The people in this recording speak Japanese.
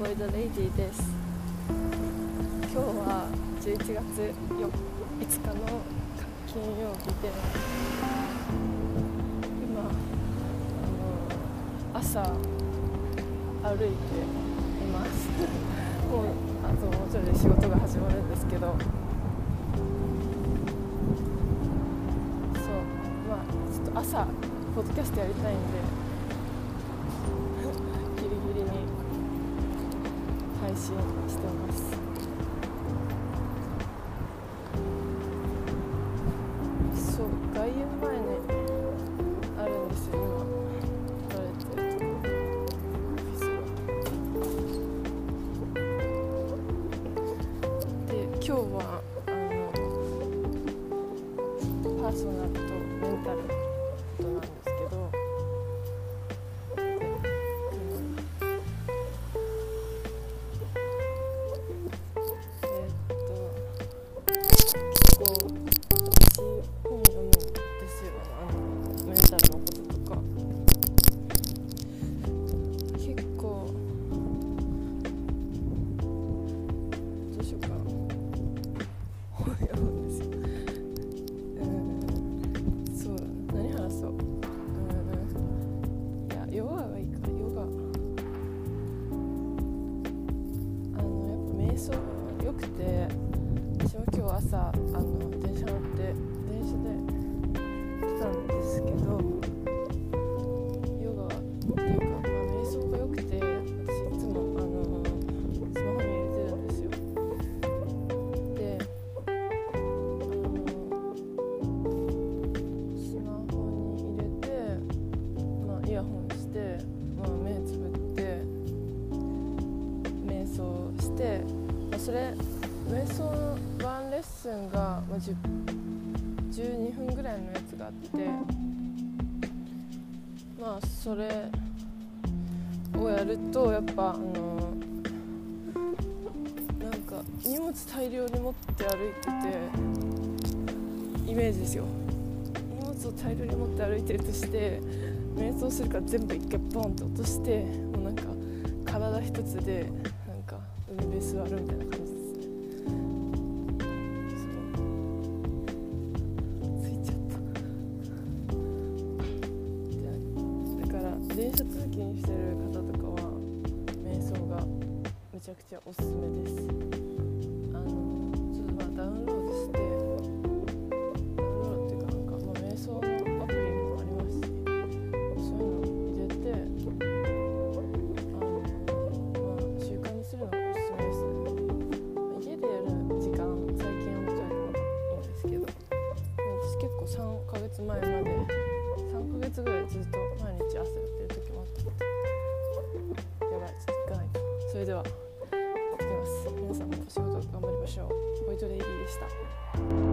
ボイドレイディです。今日は11月よ5日の金曜日で今あの朝歩いています。もうあともうちょいで仕事が始まるんですけど。そうまあちょっと朝ポッドキャストやりたいんで配信してます。そう外苑前にあるんですよ。今撮られてるで今日はあのパーソナルとメンタルとなんですけど。やっぱ瞑想よくて私も今日朝あの電車乗って電車で来たんですけどヨガっていうか、まあ、瞑想がよくて私いつもあのスマホに入れてるんですよ。であのスマホに入れて、まあ、イヤホンして、まあ、目つぶって瞑想して、それ瞑想のワンレッスンが、まあ、12分ぐらいのやつがあってまあそれをやるとやっぱあのなんか荷物大量に持って歩いててイメージですよ。荷物を大量に持って歩いてるとして瞑想するから全部一回ボンって落としてもうなんか体一つでなんか海辺座るみたいな電車通勤してる方とかは瞑想がめちゃくちゃおすすめです。それではいきます皆さんも仕事頑張りましょう。ボイトレイリーでした。